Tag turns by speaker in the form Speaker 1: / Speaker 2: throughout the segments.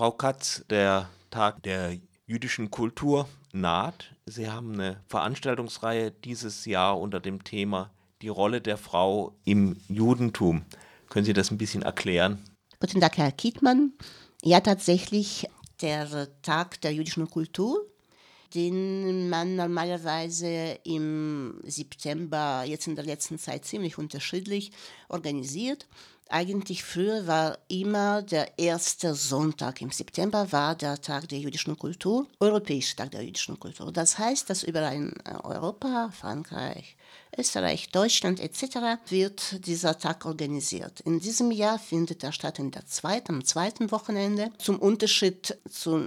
Speaker 1: Frau Katz, der Tag der jüdischen Kultur naht. Sie haben eine Veranstaltungsreihe dieses Jahr unter dem Thema Die Rolle der Frau im Judentum. Können Sie das ein bisschen erklären?
Speaker 2: Guten Tag, Herr Kietmann. Ja, tatsächlich, der Tag der jüdischen Kultur, den man normalerweise im September, jetzt in der letzten Zeit ziemlich unterschiedlich organisiert. Eigentlich früher war immer der erste Sonntag im September war der Tag der jüdischen Kultur, Europäischer Tag der jüdischen Kultur. Das heißt, dass überall in Europa, Frankreich, Österreich, Deutschland etc. wird dieser Tag organisiert. In diesem Jahr findet er statt in der zweiten, am zweiten Wochenende. Zum Unterschied zu,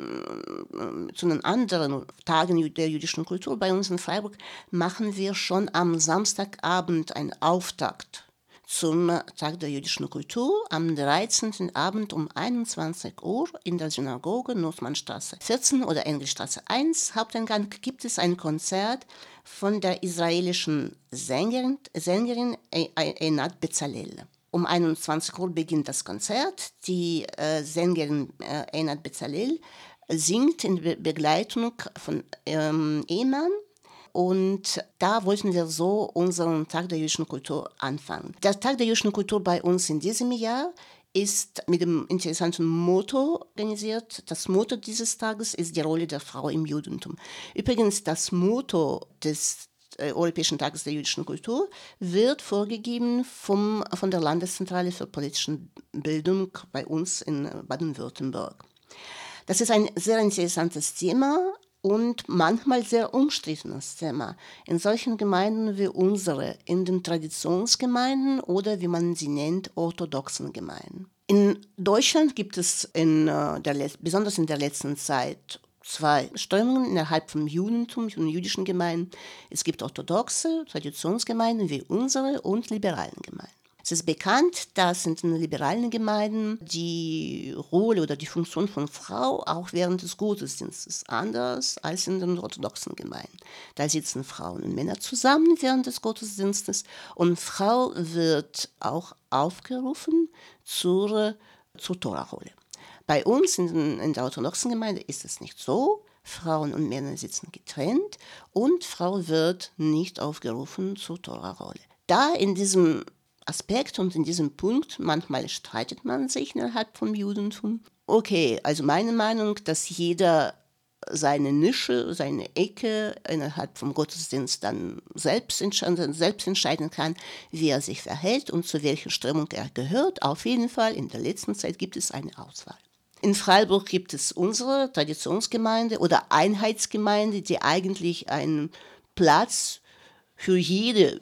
Speaker 2: zu den anderen Tagen der jüdischen Kultur bei uns in Freiburg machen wir schon am Samstagabend einen Auftakt zum Tag der jüdischen Kultur am 13. Abend um 21 Uhr in der Synagoge Nordmannstraße 14 oder Engelstraße 1 Haupteingang gibt es ein Konzert von der israelischen Sängerin, Sängerin Einat Bezalel. Um 21 Uhr beginnt das Konzert. Die äh, Sängerin äh, Einat Bezalel singt in Be Begleitung von ähm, Ehemann und da wollten wir so unseren Tag der jüdischen Kultur anfangen. Der Tag der jüdischen Kultur bei uns in diesem Jahr ist mit dem interessanten Motto organisiert. Das Motto dieses Tages ist die Rolle der Frau im Judentum. Übrigens, das Motto des äh, Europäischen Tages der jüdischen Kultur wird vorgegeben vom, von der Landeszentrale für politische Bildung bei uns in Baden-Württemberg. Das ist ein sehr interessantes Thema und manchmal sehr umstrittenes Thema. In solchen Gemeinden wie unsere, in den Traditionsgemeinden oder wie man sie nennt, orthodoxen Gemeinden. In Deutschland gibt es in äh, der, besonders in der letzten Zeit zwei Strömungen innerhalb vom Judentum und jüdischen Gemeinden. Es gibt orthodoxe Traditionsgemeinden wie unsere und liberalen Gemeinden. Es ist bekannt, dass in den liberalen Gemeinden die Rolle oder die Funktion von Frau auch während des Gottesdienstes anders als in den orthodoxen Gemeinden. Da sitzen Frauen und Männer zusammen während des Gottesdienstes und Frau wird auch aufgerufen zur, zur Tora-Rolle. Bei uns in, in der orthodoxen Gemeinde ist es nicht so. Frauen und Männer sitzen getrennt und Frau wird nicht aufgerufen zur Tora-Rolle. Da in diesem Aspekt und in diesem Punkt, manchmal streitet man sich innerhalb vom Judentum. Okay, also meine Meinung, dass jeder seine Nische, seine Ecke innerhalb vom Gottesdienst dann selbst entscheiden, selbst entscheiden kann, wie er sich verhält und zu welcher Strömung er gehört. Auf jeden Fall, in der letzten Zeit gibt es eine Auswahl. In Freiburg gibt es unsere Traditionsgemeinde oder Einheitsgemeinde, die eigentlich einen Platz für jede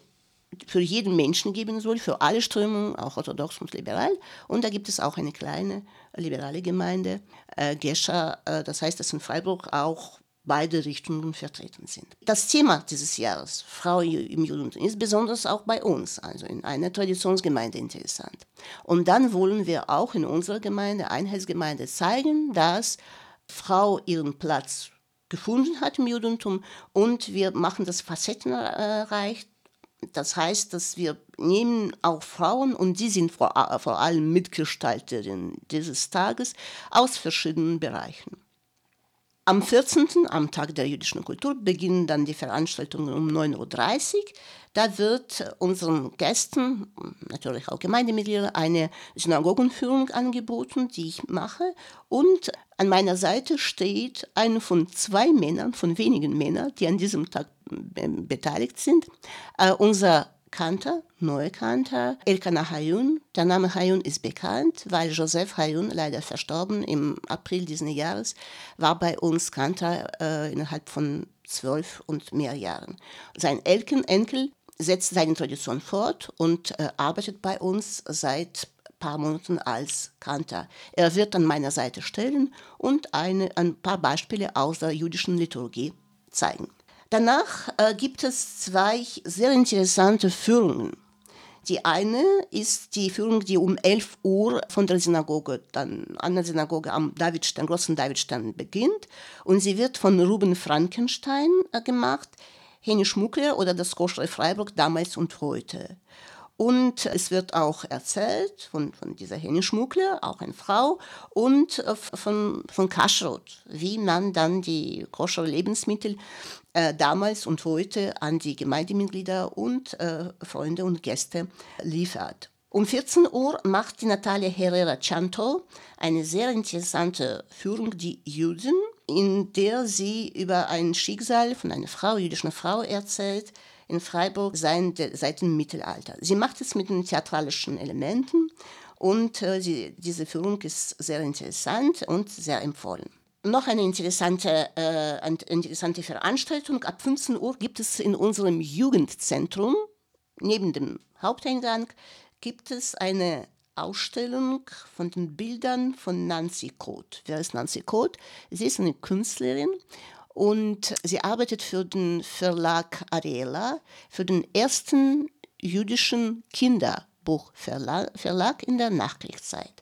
Speaker 2: für jeden Menschen geben soll, für alle Strömungen, auch orthodox und liberal. Und da gibt es auch eine kleine liberale Gemeinde, äh, Gescher, äh, das heißt, dass in Freiburg auch beide Richtungen vertreten sind. Das Thema dieses Jahres, Frau im Judentum, ist besonders auch bei uns, also in einer Traditionsgemeinde interessant. Und dann wollen wir auch in unserer Gemeinde, Einheitsgemeinde, zeigen, dass Frau ihren Platz gefunden hat im Judentum und wir machen das facettenreich, das heißt, dass wir nehmen auch Frauen, und die sind vor, vor allem Mitgestalterinnen dieses Tages, aus verschiedenen Bereichen. Am 14., am Tag der jüdischen Kultur, beginnen dann die Veranstaltungen um 9.30 Uhr. Da wird unseren Gästen, natürlich auch Gemeindemitgliedern, eine Synagogenführung angeboten, die ich mache. Und an meiner Seite steht eine von zwei Männern, von wenigen Männern, die an diesem Tag beteiligt sind. Äh, unser Kantor, neue Kantor, Elkanah Hayun. Der Name Hayun ist bekannt, weil Joseph Hayun, leider verstorben im April diesen Jahres, war bei uns Kantor äh, innerhalb von zwölf und mehr Jahren. Sein Elken, Enkel setzt seine Tradition fort und äh, arbeitet bei uns seit paar Monaten als Kantor. Er wird an meiner Seite stellen und eine, ein paar Beispiele aus der jüdischen Liturgie zeigen. Danach äh, gibt es zwei sehr interessante Führungen. Die eine ist die Führung, die um 11 Uhr von der Synagoge, dann an der Synagoge am Davidstein, großen Davidstein beginnt. Und sie wird von Ruben Frankenstein äh, gemacht, Henny Schmuckler oder das Koschrei Freiburg damals und heute. Und es wird auch erzählt von, von dieser Henny Schmuggler, auch eine Frau, und äh, von, von Kashrut, wie man dann die koscher Lebensmittel äh, damals und heute an die Gemeindemitglieder und äh, Freunde und Gäste liefert. Um 14 Uhr macht die Natalia Herrera Chanto eine sehr interessante Führung, die Juden, in der sie über ein Schicksal von einer Frau, jüdischen Frau erzählt, in Freiburg sein, seit dem Mittelalter. Sie macht es mit den theatralischen Elementen und äh, sie, diese Führung ist sehr interessant und sehr empfohlen. Noch eine interessante, äh, eine interessante Veranstaltung. Ab 15 Uhr gibt es in unserem Jugendzentrum, neben dem Haupteingang, gibt es eine Ausstellung von den Bildern von Nancy Code. Wer ist Nancy Code? Sie ist eine Künstlerin und sie arbeitet für den Verlag Ariela, für den ersten jüdischen Kinderbuchverlag in der Nachkriegszeit.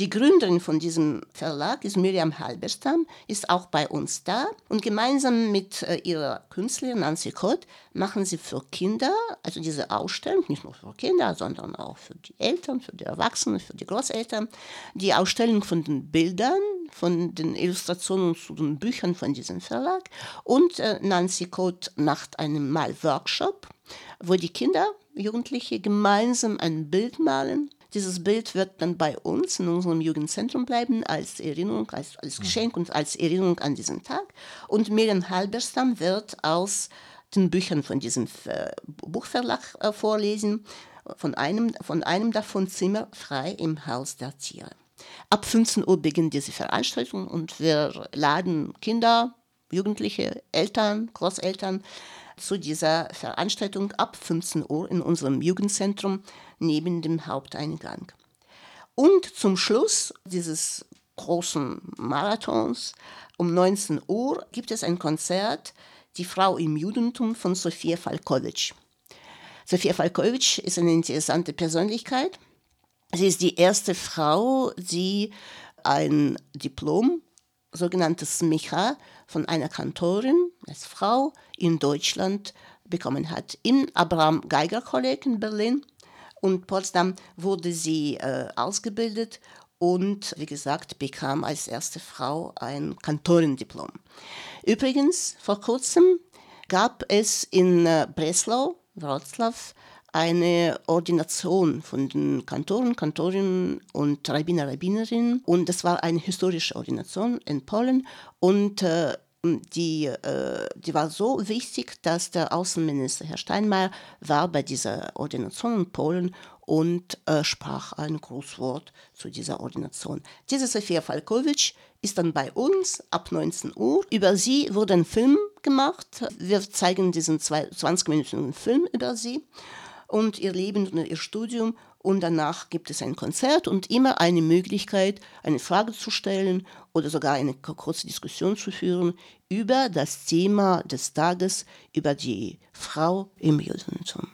Speaker 2: Die Gründerin von diesem Verlag ist Miriam Halberstam, ist auch bei uns da und gemeinsam mit äh, ihrer Künstlerin Nancy Kott machen sie für Kinder, also diese Ausstellung, nicht nur für Kinder, sondern auch für die Eltern, für die Erwachsenen, für die Großeltern, die Ausstellung von den Bildern, von den Illustrationen zu den Büchern von diesem Verlag und äh, Nancy Kott macht einen Malworkshop, wo die Kinder, Jugendliche gemeinsam ein Bild malen dieses Bild wird dann bei uns in unserem Jugendzentrum bleiben als Erinnerung, als, als mhm. Geschenk und als Erinnerung an diesen Tag. Und Miriam Halberstam wird aus den Büchern von diesem äh, Buchverlag äh, vorlesen, von einem, von einem davon Zimmer frei im Haus der Tiere. Ab 15 Uhr beginnt diese Veranstaltung und wir laden Kinder, Jugendliche, Eltern, Großeltern zu dieser Veranstaltung ab 15 Uhr in unserem Jugendzentrum neben dem Haupteingang. Und zum Schluss dieses großen Marathons um 19 Uhr gibt es ein Konzert Die Frau im Judentum von Sofia Falkowitsch. Sofia Falkowitsch ist eine interessante Persönlichkeit. Sie ist die erste Frau, die ein Diplom, sogenanntes Micha, von einer Kantorin als Frau in Deutschland bekommen hat. Im Abraham Geiger Kolleg in Berlin und Potsdam wurde sie äh, ausgebildet und, wie gesagt, bekam als erste Frau ein Kantorendiplom. Übrigens, vor kurzem gab es in äh, Breslau, Wroclaw, eine Ordination von den Kantoren, Kantorinnen und Rabbiner, Rabbinerinnen. Und das war eine historische Ordination in Polen. Und äh, die, äh, die war so wichtig, dass der Außenminister Herr Steinmeier war bei dieser Ordination in Polen und äh, sprach ein Grußwort zu dieser Ordination. Diese Sofia Falkowitsch ist dann bei uns ab 19 Uhr. Über sie wurde ein Film gemacht. Wir zeigen diesen 20-minütigen Film über sie und ihr Leben und ihr Studium und danach gibt es ein Konzert und immer eine Möglichkeit, eine Frage zu stellen oder sogar eine kurze Diskussion zu führen über das Thema des Tages, über die Frau im Judentum.